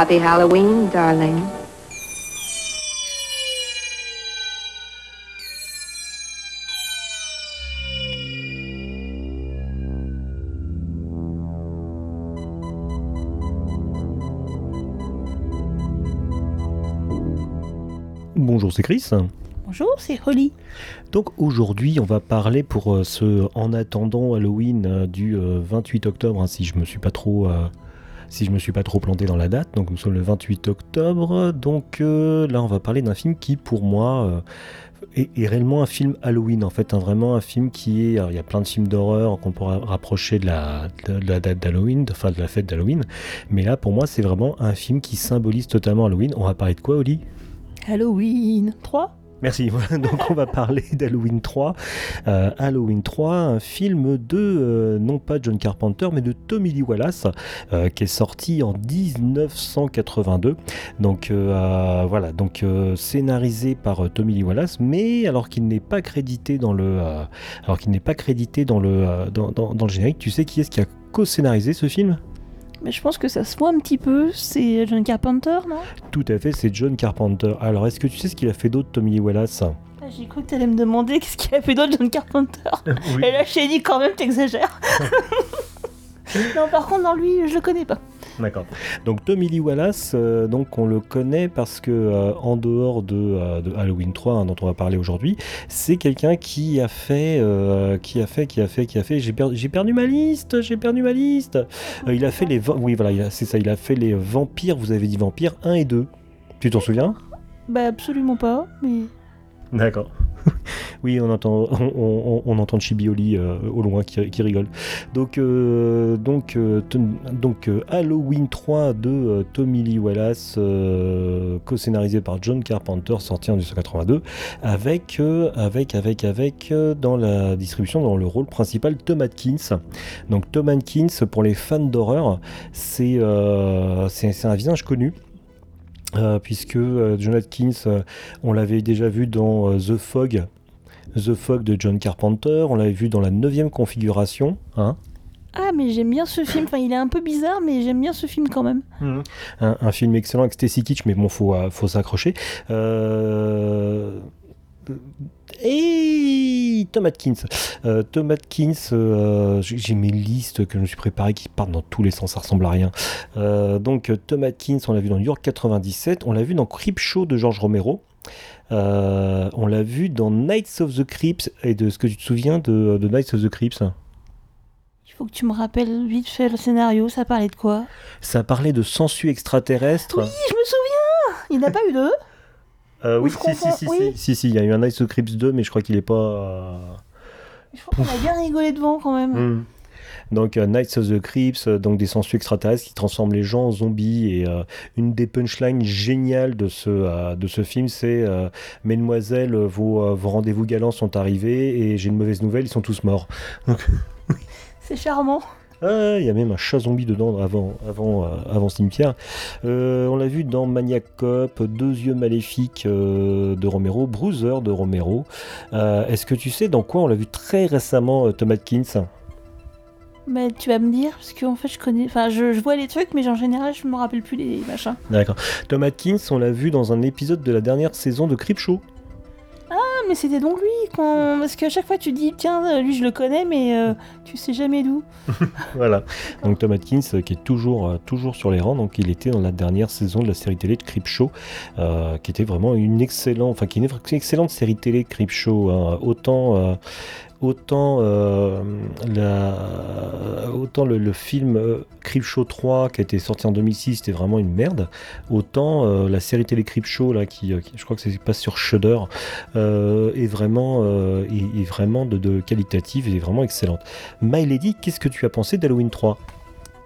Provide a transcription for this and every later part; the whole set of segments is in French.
Happy Halloween, darling. Bonjour, c'est Chris. Bonjour, c'est Holly. Donc aujourd'hui, on va parler pour euh, ce en attendant Halloween euh, du euh, 28 octobre, hein, si je me suis pas trop euh, si je me suis pas trop planté dans la date. Donc nous sommes le 28 octobre. Donc euh, là, on va parler d'un film qui, pour moi, euh, est, réellement un film Halloween. En fait, hein, vraiment un film qui est. il y a plein de films d'horreur qu'on pourra rapprocher de la, de la date d'Halloween, enfin de la fête d'Halloween. Mais là, pour moi, c'est vraiment un film qui symbolise totalement Halloween. On va parler de quoi, Oli? Halloween 3 Merci. Donc on va parler d'Halloween 3. Euh, Halloween 3, un film de, euh, non pas John Carpenter, mais de Tommy Lee Wallace, euh, qui est sorti en 1982. Donc voilà, donc scénarisé par Tommy Lee Wallace, mais alors qu'il n'est pas crédité dans le, alors qu'il n'est pas crédité dans le, dans le générique. Tu sais qui est-ce qui a co-scénarisé ce film? Mais je pense que ça se voit un petit peu. C'est John Carpenter, non? Tout à fait, c'est John Carpenter. Alors est-ce que tu sais ce qu'il a fait d'autre, Tommy Wallace? Ah, J'ai cru que t'allais me demander qu'est-ce qu'il a fait d'autre, John Carpenter? Et là, je t'ai dit quand même, t'exagères. non, par contre, dans lui, je le connais pas. D'accord. Donc Tommy Lee Wallace, euh, donc on le connaît parce que euh, en dehors de, euh, de Halloween 3 hein, dont on va parler aujourd'hui, c'est quelqu'un qui a fait, qui a fait, qui a fait, qui a fait. J'ai perdu, j'ai perdu ma liste, j'ai perdu ma liste. Euh, il a fait les, oui voilà, c'est ça, il a fait les vampires. Vous avez dit vampires 1 et 2. Tu t'en souviens? Bah, absolument pas, mais. D'accord. oui, on entend, on, entend Chibioli euh, au loin qui, qui rigole. Donc, euh, donc, euh, donc Halloween 3 de Tommy Lee Wallace, co-scénarisé par John Carpenter, sorti en 1982, avec, avec, avec, avec, dans la distribution, dans le rôle principal, Tom Atkins. Donc, Tom Atkins, pour les fans d'horreur, c'est c'est un visage connu. Euh, puisque euh, John Atkins, euh, on l'avait déjà vu dans euh, The Fog, The Fog de John Carpenter, on l'avait vu dans la neuvième configuration, hein, Ah, mais j'aime bien ce film. Enfin, il est un peu bizarre, mais j'aime bien ce film quand même. un, un film excellent avec Stacy Kitsch, mais bon, faut, faut s'accrocher. Euh, Et Tom Atkins. Euh, Tom Atkins, euh, j'ai mes listes que je me suis préparées qui partent dans tous les sens, ça ressemble à rien. Euh, donc Tom Atkins, on l'a vu dans New York 97, on l'a vu dans Creepshow de George Romero. On l'a vu dans Nights of the Crips et de ce que tu te souviens de, de Nights of the Crips. Il faut que tu me rappelles vite fait le scénario. Ça parlait de quoi? Ça parlait de sensu extraterrestre. Oui, je me souviens Il n'y en a pas eu deux Euh, Ou oui, si, si, confonds, si, oui. si, si, si, il y a eu un Nights of Crips 2, mais je crois qu'il est pas. euh, Je crois qu'on a bien rigolé devant quand même. hmm. Donc euh, Nights of the Crips, euh, donc des sensus extraterrestres qui transforment les gens en zombies. Et euh, une des punchlines géniales de ce, euh, de ce film, c'est euh, Mesdemoiselles, vos, euh, vos rendez-vous galants sont arrivés et j'ai une mauvaise nouvelle, ils sont tous morts. C'est charmant. Ah, il y a même un chat zombie dedans avant, avant, euh, avant Cimetière. Euh, on l'a vu dans Maniac Cop, Deux yeux maléfiques euh, de Romero, Bruiser de Romero. Est-ce que tu sais dans quoi on l'a vu très récemment, Tom Atkins? Bah, tu vas me dire, parce qu'en fait, je connais. Enfin, je, je vois les trucs, mais en général, je me rappelle plus les machins. D'accord. Tom Atkins, on l'a vu dans un épisode de la dernière saison de Creepshow. Ah, mais c'était donc lui, quand... parce qu'à chaque fois, tu dis, tiens, lui, je le connais, mais euh, tu sais jamais d'où. Voilà. Donc Tom Atkins euh, qui est toujours, euh, toujours sur les rangs. Donc il était dans la dernière saison de la série télé de Creepshow, euh, qui était vraiment une excellente, enfin qui est une excellente série télé Creepshow. hein. Autant, autant, euh, la, autant le, film euh, Creepshow 3 qui a été sorti en 2006, c'était vraiment une merde. Autant euh, la série télé Creepshow là, qui, euh, qui- je crois que c'est passe sur Shudder, est vraiment, est, vraiment de, de qualitative et vraiment excellente. My Lady, qu'est-ce que tu as pensé d'Halloween 3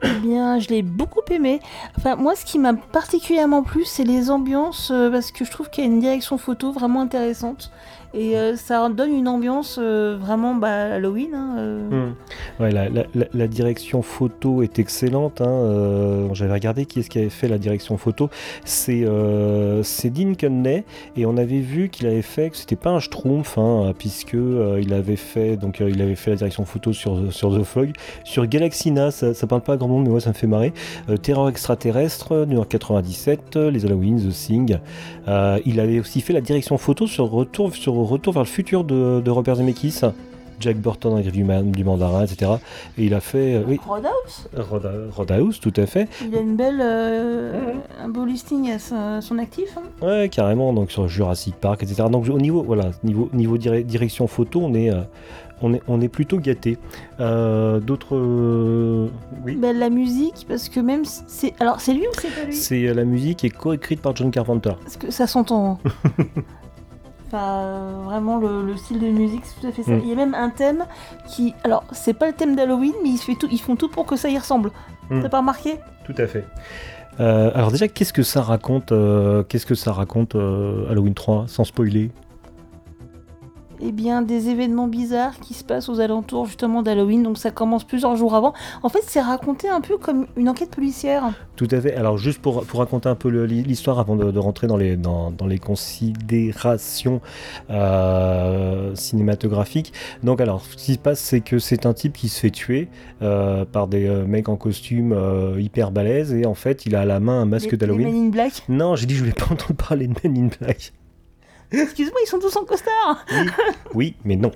Eh bien, je l'ai beaucoup aimé. Enfin, moi, ce qui m'a particulièrement plu, c'est les ambiances, parce que je trouve qu'il y a une direction photo vraiment intéressante. Et euh, ça donne une ambiance euh, vraiment bah, Halloween. hein, euh. Hmm. La, direction photo est excellente. hein, J'avais regardé qui est-ce qui avait fait la direction photo. C'est Dean Cunney et on avait vu qu'il avait fait que c'était pas un schtroumpf hein, puisque il avait fait donc il avait fait la direction photo sur The Fog, sur Galaxina. Ça, ça parle pas à grand monde mais moi ça me fait marrer. Terreur extraterrestre, New York 97, euh, les Halloween, The Thing. Il avait aussi fait la direction photo sur Retour sur Retour vers le futur de, de Robert Zemeckis. Jack Burton dans la griffe du, man- du mandarin, etc. Et il a fait, euh, oui, Roadhouse, Roda- Roadhouse, tout à fait. il a une belle, euh, un beau listing à son actif. hein. Ouais, carrément, donc sur Jurassic Park, etc. Donc au niveau, voilà, niveau, niveau dire- direction photo, on est, euh, on est, on est plutôt gâté. Euh, D'autres, euh, oui. Bah, la musique, parce que même c'est. Alors, c'est lui ou c'est pas lui? C'est euh, la musique est coécrite par John Carpenter. Parce que ça s'entend. Enfin, vraiment, le, le style de musique, c'est tout à fait ça. Mm. Il y a même un thème qui. Alors, c'est pas le thème d'Halloween, mais ils, se fait tout- ils font tout pour que ça y ressemble. Mm. T'as pas remarqué? Tout à fait. Euh, alors déjà, qu'est-ce que ça raconte, euh, qu'est-ce que ça raconte euh, Halloween 3, sans spoiler? Eh bien, des événements bizarres qui se passent aux alentours justement d'Halloween, donc ça commence plusieurs jours avant. En fait, c'est raconté un peu comme une enquête policière. Tout à fait. Alors juste pour, pour raconter un peu l'histoire avant de, de rentrer dans les, dans, dans les considérations euh, cinématographiques. Donc alors, ce qui se passe, c'est que c'est un type qui se fait tuer euh, par des euh, mecs en costume hyper balèzes et en fait, il a à la main un masque d'Halloween. Men in Black? Non, j'ai dit je voulais pas entendre parler de Men in Black. Excuse-moi, ils sont tous en costard. Oui, mais non.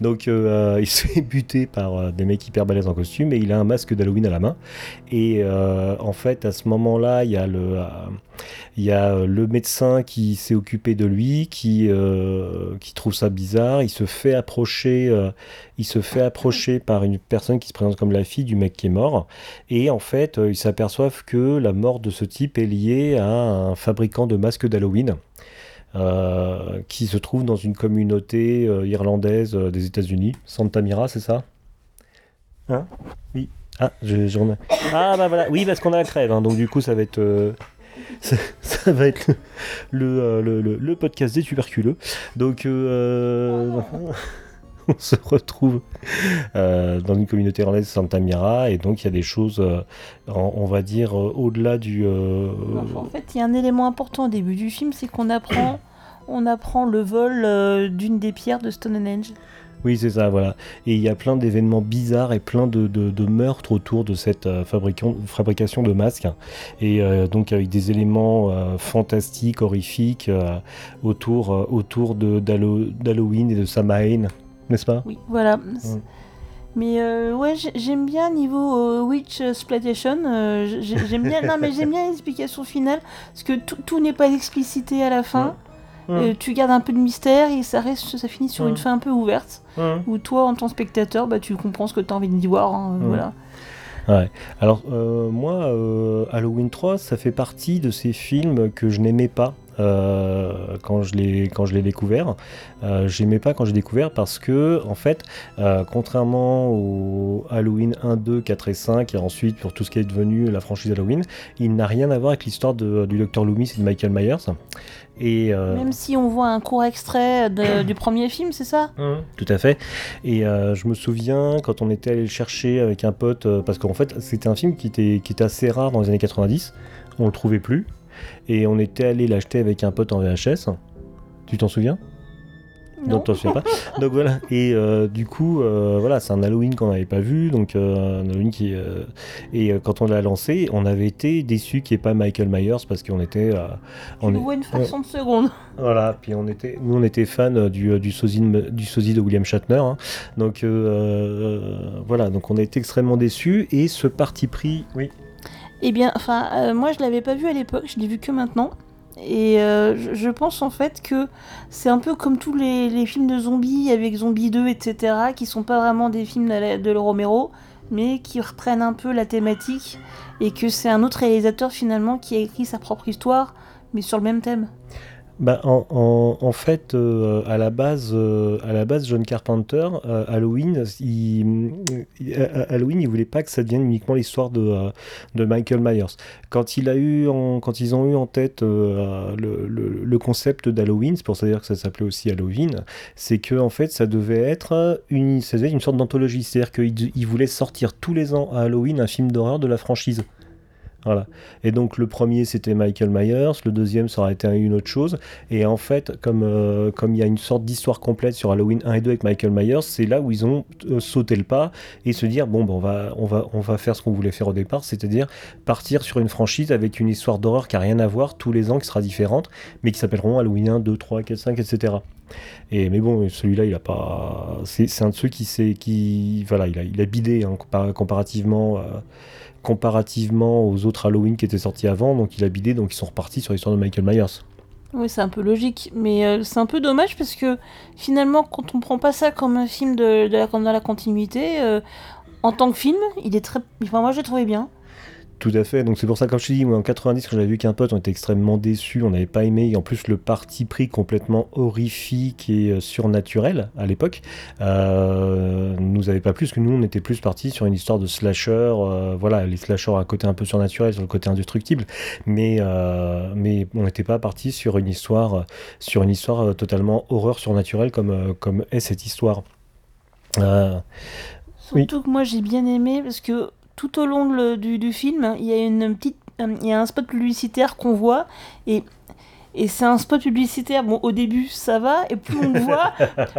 Donc euh, il se fait buter par euh, des mecs hyper balèzes en costume et il a un masque d'Halloween à la main. Et euh, en fait, à ce moment-là, il y a le, euh, euh, médecin qui s'est occupé de lui, qui, euh, qui trouve ça bizarre. Il se fait approcher, euh, il se fait approcher par une personne qui se présente comme la fille du mec qui est mort. Et en fait, euh, ils s'aperçoivent que la mort de ce type est liée à un fabricant de masques d'Halloween. Euh, qui se trouve dans une communauté euh, irlandaise euh, des États-Unis, Santa Mira, c'est ça? Hein? Oui. Ah, je, j'en ai- ah bah voilà, oui parce qu'on a la crève, hein, donc du coup ça va être euh, ça, ça va être le, le, le- le podcast des tuberculeux. Donc euh, on se retrouve euh, dans une communauté irlandaise Santa Mira et donc il y a des choses, euh, on, on va dire euh, au-delà du. Enfin, en fait, il y a un élément important au début du film, c'est qu'on apprend, on apprend le vol d'une des pierres de Stonehenge. Oui, c'est ça, voilà. Et il y a plein d'événements bizarres et plein de, de- de meurtres autour de cette euh, fabrication, de masques. Et euh, donc avec des éléments euh, fantastiques, horrifiques, autour, autour d'Halloween et de Samhain, n'est-ce pas Oui, voilà. Mais euh, ouais, j'ai- j'aime bien niveau euh, Witch Exploitation. euh, j'ai- j'aime bien, non mais j'aime bien l'explication finale parce que tout, tout n'est pas explicité à la fin. Euh, tu gardes un peu de mystère et ça reste, ça finit sur une fin un peu ouverte où toi, en tant que spectateur, bah tu comprends ce que tu as envie d'y voir. hein, Ouais. Voilà. Alors, euh, moi, euh, Halloween 3, ça fait partie de ces films que je n'aimais pas. Euh, quand je l'ai quand je l'ai découvert, Euh, j'aimais pas quand j'ai découvert parce que en fait, euh, contrairement au Halloween 1, 2, 4 et 5 et ensuite pour tout ce qui est devenu la franchise Halloween, il n'a rien à voir avec l'histoire du Dr Loomis et de Michael Myers. Et euh, Même si on voit un court extrait de- du premier film, c'est ça? Tout à fait. Et euh, je me souviens quand on était allé le chercher avec un pote, euh, parce qu'en fait c'était un film qui était, qui était assez rare dans les années 90, on le trouvait plus, et on était allé l'acheter avec un pote en VHS. Tu t'en souviens? Non. t'en souviens pas. Donc voilà. Et euh, du coup, euh, voilà, c'est un Halloween qu'on n'avait pas vu, donc euh, un Halloween qui et quand on l'a lancé, on avait été déçu qu'il n'y ait pas Michael Myers parce qu'on était, on est- une fraction de seconde. voilà, puis on était, nous on était euh, du, du, sosie de, du sosie de William Shatner. hein. Donc voilà, donc on a été extrêmement déçus et ce parti pris. Oui. Eh bien, enfin, euh, moi je l'avais pas vu à l'époque, je l'ai vu que maintenant. Et euh, je, pense en fait que c'est un peu comme tous les, films de zombies avec Zombie 2, etc., qui sont pas vraiment des films de, de Romero, mais qui reprennent un peu la thématique et que c'est un autre réalisateur finalement qui a écrit sa propre histoire, mais sur le même thème. Bah, en, en- fait, euh, à, la base, euh, à la base, John Carpenter, euh, Halloween, il, il- Halloween, il voulait pas que ça devienne uniquement l'histoire de, de Michael Myers. Quand, il a eu quand ils ont eu en tête le, le- concept d'Halloween, c'est pour ça que ça s'appelait aussi Halloween, c'est que en fait, ça devait être une, ça devait être une sorte d'anthologie. C'est-à-dire qu'ils ils voulaient sortir tous les ans à Halloween un film d'horreur de la franchise. Voilà. Et donc le premier c'était Michael Myers, le deuxième ça aurait été une autre chose. Et en fait, comme euh, comme il y a une sorte d'histoire complète sur Halloween 1 et 2 avec Michael Myers, c'est là où ils ont euh, sauté le pas et se dire bon ben, on va on va on va faire ce qu'on voulait faire au départ, c'est-à-dire partir sur une franchise avec une histoire d'horreur qui a rien à voir tous les ans qui sera différente, mais qui s'appelleront Halloween 1, 2, 3, 4, 5, etc. Et mais bon, celui-là, il a pas. C'est un de ceux qui s'est qui voilà, il a il a bidé hein, compar- comparativement. euh, comparativement aux autres Halloween qui étaient sortis avant, donc il a bidé, donc ils sont repartis sur l'histoire de Michael Myers. Oui, c'est un peu logique, mais euh, c'est un peu dommage parce que finalement, quand on prend pas ça comme un film de, la, dans la continuité, euh, en tant que film, il est très. Enfin, moi, j'ai trouvé bien. Tout à fait, donc c'est pour ça, comme je te dis, moi en 90, quand j'avais vu qu'un pote, on était extrêmement déçus, on n'avait pas aimé, et en plus le parti pris complètement horrifique et euh, surnaturel à l'époque, euh, nous avait pas plus que nous, on était plus partis sur une histoire de slasher, euh, voilà, les slashers à côté un peu surnaturel, sur le côté indestructible, mais, euh, mais on n'était pas parti sur une histoire, sur une histoire totalement horreur surnaturelle comme, comme est cette histoire. Oui. Surtout que moi, j'ai bien aimé parce que tout au long le- du, du film, il y a une petite, il y a un spot publicitaire qu'on voit et et c'est un spot publicitaire. Bon, au début, ça va, et plus on le voit,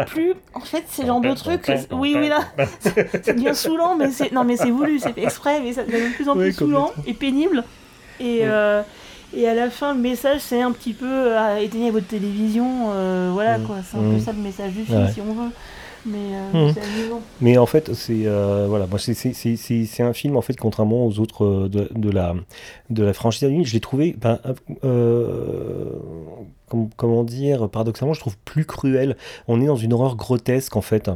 plus en fait, c'est le genre de truc. Oui, oui, là, c'est bien saoulant, mais c'est non, mais c'est voulu, c'est fait exprès, mais ça devient de plus en plus Oui, saoulant et pénible. Et Oui. euh, et à la fin, le message, c'est un petit peu euh, éteignez votre télévision, euh, voilà Mm. quoi. C'est un Mm. peu ça le message du film, Ouais. si on veut. Mais euh, Mm. c'est amusant. Mais en fait, c'est euh, voilà, moi c'est c'est- c'est- c'est- c'est un film en fait contrairement aux autres euh, de, de la de la franchise je l'ai trouvé, ben, euh, com- comment dire, paradoxalement, je trouve plus cruel. On est dans une horreur grotesque en fait,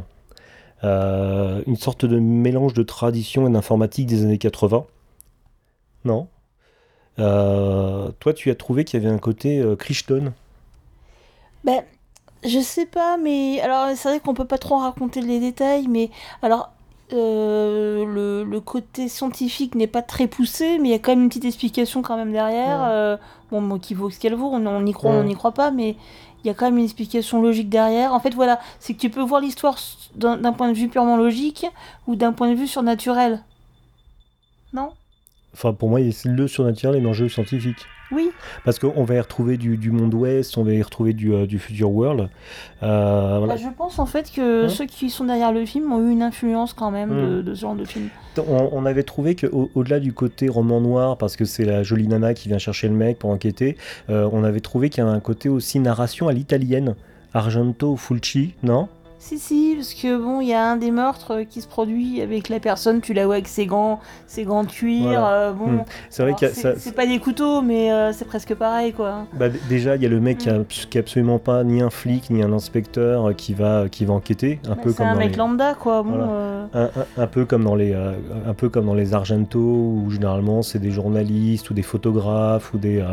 Euh, une sorte de mélange de tradition et d'informatique des années 80. Non? Euh, toi, tu as trouvé qu'il y avait un côté euh, Crichton? Ben, je sais pas, mais alors c'est vrai qu'on peut pas trop raconter les détails, mais alors euh, le, le côté scientifique n'est pas très poussé, mais il y a quand même une petite explication quand même derrière. Ouais. euh, bon, bon, qui vaut ce qu'elle vaut, on on y croit, Ouais. on n'y croit pas, mais il y a quand même une explication logique derrière. En fait, voilà, c'est que tu peux voir l'histoire d'un point de vue purement logique ou d'un point de vue surnaturel. Non? Enfin, pour moi, c'est le surnaturel et l'enjeu scientifique. Oui. Parce qu'on va y retrouver du, du monde ouest, on va y retrouver du, euh, du future world. Euh, voilà. Bah, je pense en fait que Hein ceux qui sont derrière le film ont eu une influence quand même de, de ce genre de film. On, on avait trouvé qu'au-delà du côté roman noir, parce que c'est la jolie nana qui vient chercher le mec pour enquêter, euh, on avait trouvé qu'il y avait un côté aussi narration à l'italienne. Argento Fulci, non? Si, si, parce que bon, il y a un des meurtres euh, qui se produit avec la personne, tu la vois avec ses gants, ses gants de cuir. Voilà. euh, bon, Hmm. C'est vrai a c'est ça- c'est pas des couteaux, mais euh, c'est presque pareil, quoi. Bah, déjà, il y a le mec qui, a, Mm. qui est absolument pas ni un flic ni un inspecteur euh, qui va, qui va enquêter, un Bah, peu comme un dans mec les- lambda, quoi. Bon, Voilà. euh, un, un- un peu comme dans les un peu comme dans les Argento où généralement c'est des journalistes ou des photographes ou des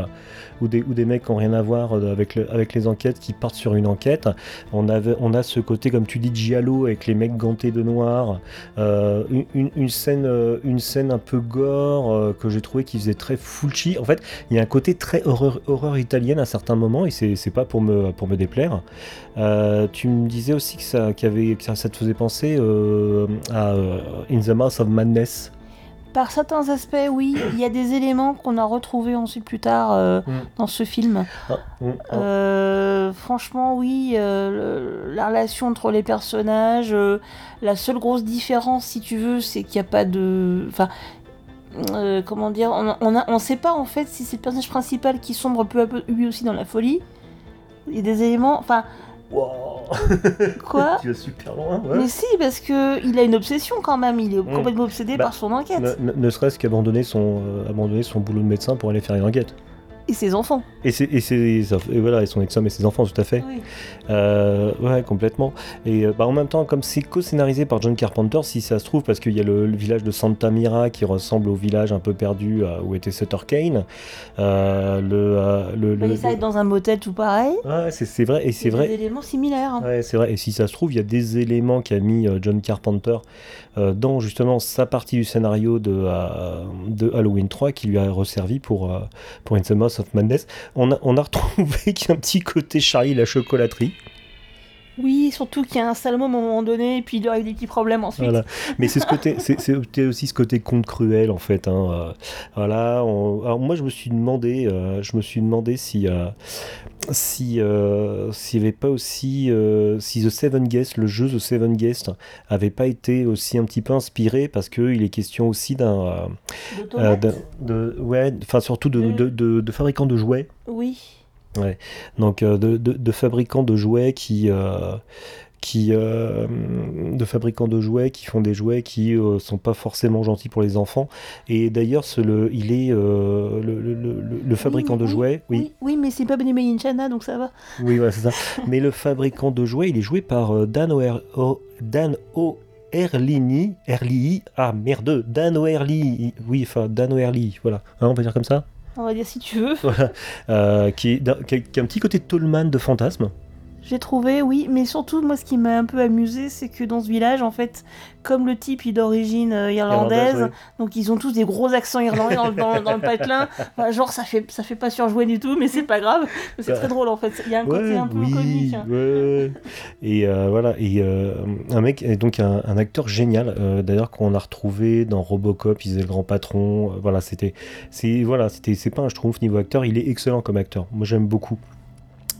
ou des ou des mecs qui ont rien à voir avec le- avec les enquêtes qui partent sur une enquête on avait on a ce côté comme tu dis giallo avec les mecs gantés de noir euh, une, scène euh, une scène un peu gore euh, que j'ai trouvé qui faisait très Fulci en fait il y a un côté très horreur, italienne à certains moments et c'est pas pour me pour me déplaire tu me disais aussi que ça, que ça, ça te faisait penser à In the Mouth of Madness. Par certains aspects, oui, il y a des éléments qu'on a retrouvés ensuite plus tard euh, Mm. dans ce film. Ah, mm, ah. Euh, franchement, oui, euh, le- la relation entre les personnages, la seule grosse différence, si tu veux, c'est qu'il n'y a pas de. Enfin. comment dire On on sait pas en fait si c'est le personnage principal qui sombre peu à peu lui aussi dans la folie. Il y a des éléments. Enfin, Wow. quoi tu vas super loin, ouais. Mais si, parce que il a une obsession quand même. Il est Mm. complètement obsédé Bah, par son enquête. Ne serait-ce qu'abandonner son, euh, abandonner son boulot de médecin pour aller faire une enquête. Et ses enfants. Et, et, c'est- et voilà, et son ex-homme et ses enfants, tout à fait. Oui. Euh, ouais, complètement. Et euh, bah, en même temps, comme c'est co-scénarisé par John Carpenter, si ça se trouve, parce qu'il y a le, le village de Santa Mira qui ressemble au village un peu perdu euh, où était Sutter Kane. Euh, le, le, Bah, le- il ça être dans un motel tout pareil. Ouais, c'est vrai. Et c'est Il y a vrai. Des éléments similaires. hein. Ouais, c'est vrai. Et si ça se trouve, il y a des éléments qu'a mis John Carpenter dans justement sa partie du scénario de, de Halloween 3 qui lui a resservi pour, pour In the Mouth On a, on a retrouvé qu'il y a un petit côté Charlie la chocolaterie. Oui, surtout qu'il y a un Salomon à un moment donné, et puis il eu des petits problèmes ensuite. Voilà. Mais c'est ce côté, c'est aussi ce côté conte cruel en fait. hein, euh, voilà. on- alors moi je me suis demandé, euh, je me suis demandé si euh, si euh, s'il n'y avait pas aussi si The Seven Guests, le jeu The Seven Guests, avait pas été aussi un petit peu inspiré parce que il est question aussi d'un De tomates. d'un- de ouais, enfin surtout de, de, de- de fabricants de jouets. Oui. Donc euh, de, de- de fabricants de jouets qui euh, qui euh, de fabricants de jouets qui font des jouets qui euh, sont pas forcément gentils pour les enfants. Et d'ailleurs, le, il est euh, le, le- le- le fabricant Oui, de oui, jouets. Oui, Oui, oui, mais c'est pas Chana, donc ça va. oui, voilà, c'est ça. Mais le fabricant de jouets, il est joué par Dan O'Her- O. Dan O. Erlini, Erli, ah merde, Dan O'Herlihy, oui, enfin Dan O'Herlihy, voilà, Hein, on va dire comme ça, On va dire si tu veux. voilà, Euh, qui, a, un petit côté Tolman de fantasme, J'ai trouvé, oui, mais surtout, moi, ce qui m'a un peu amusé, c'est que dans ce village, en fait, comme le type est d'origine euh, irlandaise, Irlandaise, donc ils ont tous des gros accents irlandais dans, le- dans, dans le patelin. Enfin, genre, ça fait, ça fait pas surjouer du tout, mais c'est pas grave. C'est très drôle, en fait. Il y a un côté un peu oui, comique. ouais. Et euh, voilà, et euh, un mec, et donc un, un acteur génial, d'ailleurs qu'on a retrouvé dans Robocop, il faisait le grand patron. voilà, c'était, c'est voilà, c'était, c'est pas un schtroumpf niveau acteur, il est excellent comme acteur. Moi, j'aime beaucoup.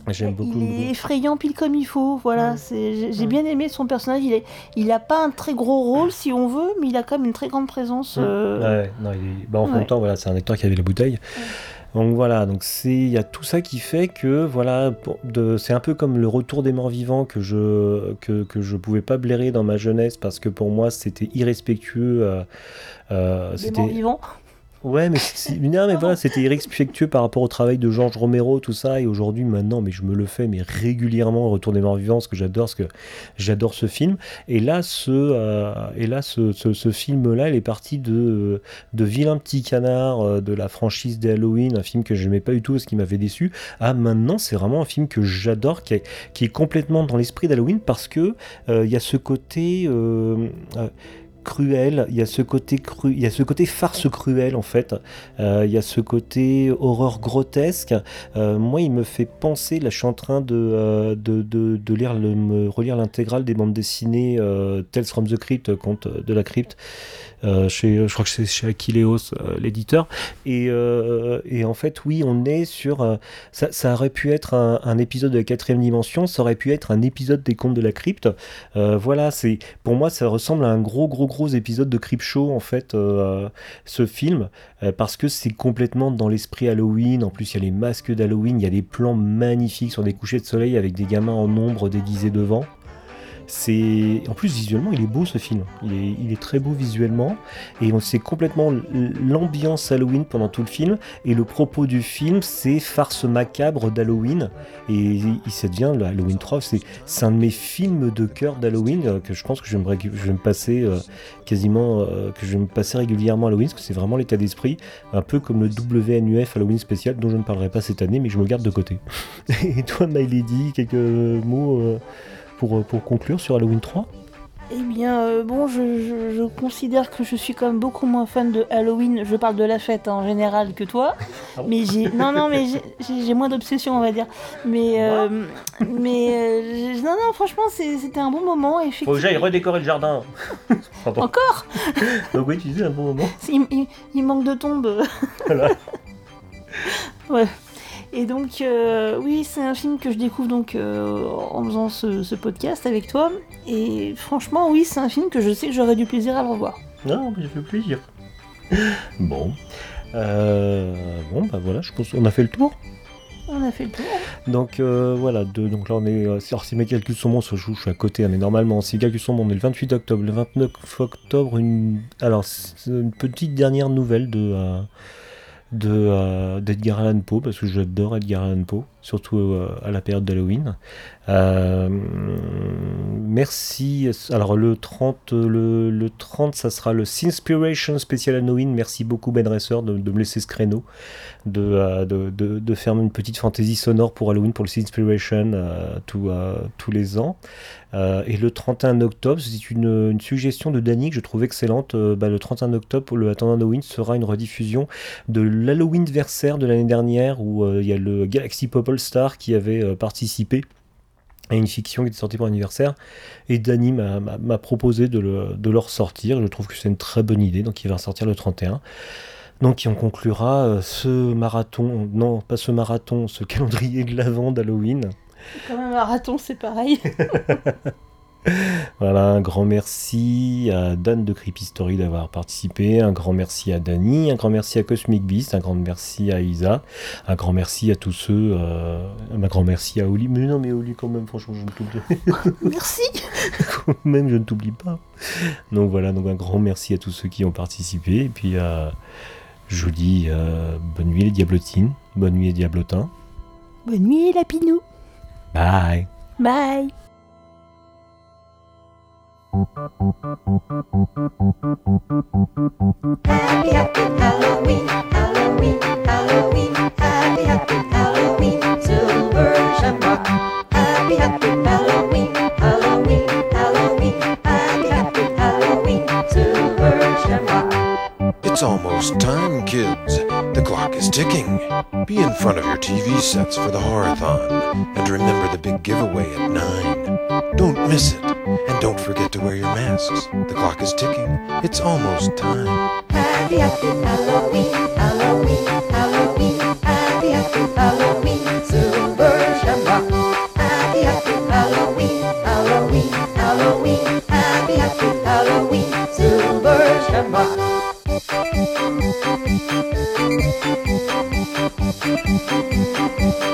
J'aime beaucoup. Il est effrayant pile comme il faut, voilà. Ouais. c'est J'ai Ouais. bien aimé son personnage. Il, est... il a pas un très gros rôle, si on veut, mais il a quand même une très grande présence. euh, Ouais, non, il est... bah, en même temps, voilà, c'est un acteur qui avait la bouteille. Donc voilà, donc c'est il y a tout ça qui fait que voilà, de, c'est un peu comme le retour des morts vivants que je que, que je pouvais pas blairer dans ma jeunesse parce que pour moi c'était irrespectueux. euh, euh, des c'était morts vivants. Ouais, mais, non, mais voilà, c'était irrespectueux par rapport au travail de Georges Romero, tout ça. Et aujourd'hui, maintenant, mais je me le fais, mais régulièrement, Retour des morts vivants, parce que j'adore ce que j'adore ce film. Et là, ce, euh, et là, ce, film-là, il est parti de de vilain petit canard euh, de la franchise des Halloween, un film que je n'aimais pas du tout, ce qui m'avait déçu. À maintenant, c'est vraiment un film que j'adore, qui est, complètement dans l'esprit d'Halloween, parce que euh, il y a ce côté cruel, il y a ce côté cru, il y a ce côté farce cruelle en fait, Euh, il y a ce côté horreur grotesque. Euh, moi, il me fait penser, là, je suis en train de, euh, de, de, lire le, me relire l'intégrale des bandes dessinées Tales from the Crypt, conte de la crypte. je crois que c'est chez Aquileos, l'éditeur. Et, et en fait, oui, on est sur. ça, ça aurait pu être un, épisode de la quatrième dimension, ça aurait pu être un épisode des contes de la crypte. Voilà, c'est pour moi, ça ressemble à un gros, gros, gros épisode de Creep Show, en fait, euh, ce film, euh, parce que c'est complètement dans l'esprit Halloween. En plus, il y a les masques d'Halloween, il y a des plans magnifiques sur des couchers de soleil avec des gamins en ombre déguisés devant. C'est en plus visuellement, il est beau ce film. Il est, très beau visuellement et on c'est complètement l'ambiance Halloween pendant tout le film. Et le propos du film, c'est farce macabre d'Halloween. Et il, ça devient Halloween 3. C'est un de mes films de cœur d'Halloween euh, que je pense que je vais me, passer euh, quasiment euh, que je vais me passer régulièrement Halloween parce que c'est vraiment l'état d'esprit, un peu comme le WNUF Halloween spécial dont je ne parlerai pas cette année, mais je me garde de côté. et toi, My Lady, quelques mots euh, pour, pour conclure sur Halloween 3 Eh bien, euh, bon, je, je- je considère que je suis quand même beaucoup moins fan de Halloween. Je parle de la fête hein, en général que toi. Ah bon mais j'ai. Non, non, mais j'ai- moins d'obsession, on va dire. Mais. euh, mais. euh, j'ai- non, non, franchement, c'était un bon moment. Effectivement. redécorer le jardin. Encore Donc oui, tu disais un bon moment. il, il- il manque de tombes. Voilà. ouais. Et donc, euh, oui, c'est un film que je découvre donc euh, en faisant ce, ce podcast avec toi. Et franchement, oui, c'est un film que je sais que j'aurais du plaisir à le revoir. Non, mais ça fait plaisir. Bon. Euh, bon, bah voilà, je pense qu'on a fait le tour. On a fait le tour. Donc euh, voilà, de- donc là on est, euh, alors, si mes calculs sont bons, je, je suis à côté, hein, mais normalement si mes calculs sont bons, on est le 28 octobre, le 29 octobre, une, alors une petite dernière nouvelle de, euh, de euh, d'Edgar Allan Poe parce que j'adore Edgar Allan Poe, surtout euh, à la période d'Halloween. Euh, merci. Alors le 30, le, le 30, ça sera le Sinspiration spécial Halloween. Merci beaucoup Ben Resser de, me laisser ce créneau, de, euh, de, faire une petite fantaisie sonore pour Halloween pour le Sinspiration euh, tous les ans. Et le 31 octobre, c'est une, suggestion de Danny que je trouve excellente. Bah, le 31 octobre, le Attendant Halloween sera une rediffusion de l'Halloween versaire de l'année dernière où il y a le Galaxy Pop Star qui avait euh, participé à une fiction qui était sortie pour l'anniversaire. Et Danny m'a- proposé de le, de le ressortir. Je trouve que c'est une très bonne idée. Donc il va ressortir le 31. Donc on conclura euh, ce marathon, non pas ce marathon, ce calendrier de l'avant d'Halloween. Comme un marathon, c'est pareil. Voilà, un grand merci à Dan de Creepy Story d'avoir participé, un grand merci à Dany, un grand merci à Cosmic Beast, un grand merci à Isa, un grand merci à tous ceux, euh, un grand merci à Oli, mais non mais Oli quand même, franchement je ne t'oublie Merci. quand même, je ne t'oublie pas. Donc voilà, donc un grand merci à tous ceux qui ont participé, et puis euh, je vous dis euh, bonne nuit les diablotines, bonne nuit les diablotins, Bonne nuit, Lapinou. bye Bye. Happy, Halloween, Halloween, Halloween. Happy, Halloween, silver. Happy, Halloween, Halloween, Halloween. Happy, Halloween, silver. It's almost time, kids. The clock is ticking. Be in front of your TV sets for the horathon. And remember the big giveaway at 9. Don't miss it. And don't forget to wear your masks. The clock is ticking. It's almost time. Happy, happy Halloween, Halloween, Halloween. Happy, happy Halloween, silver shamrock. Happy, happy Halloween, Halloween, Halloween. Happy, happy Halloween, silver shamrock. Thank you.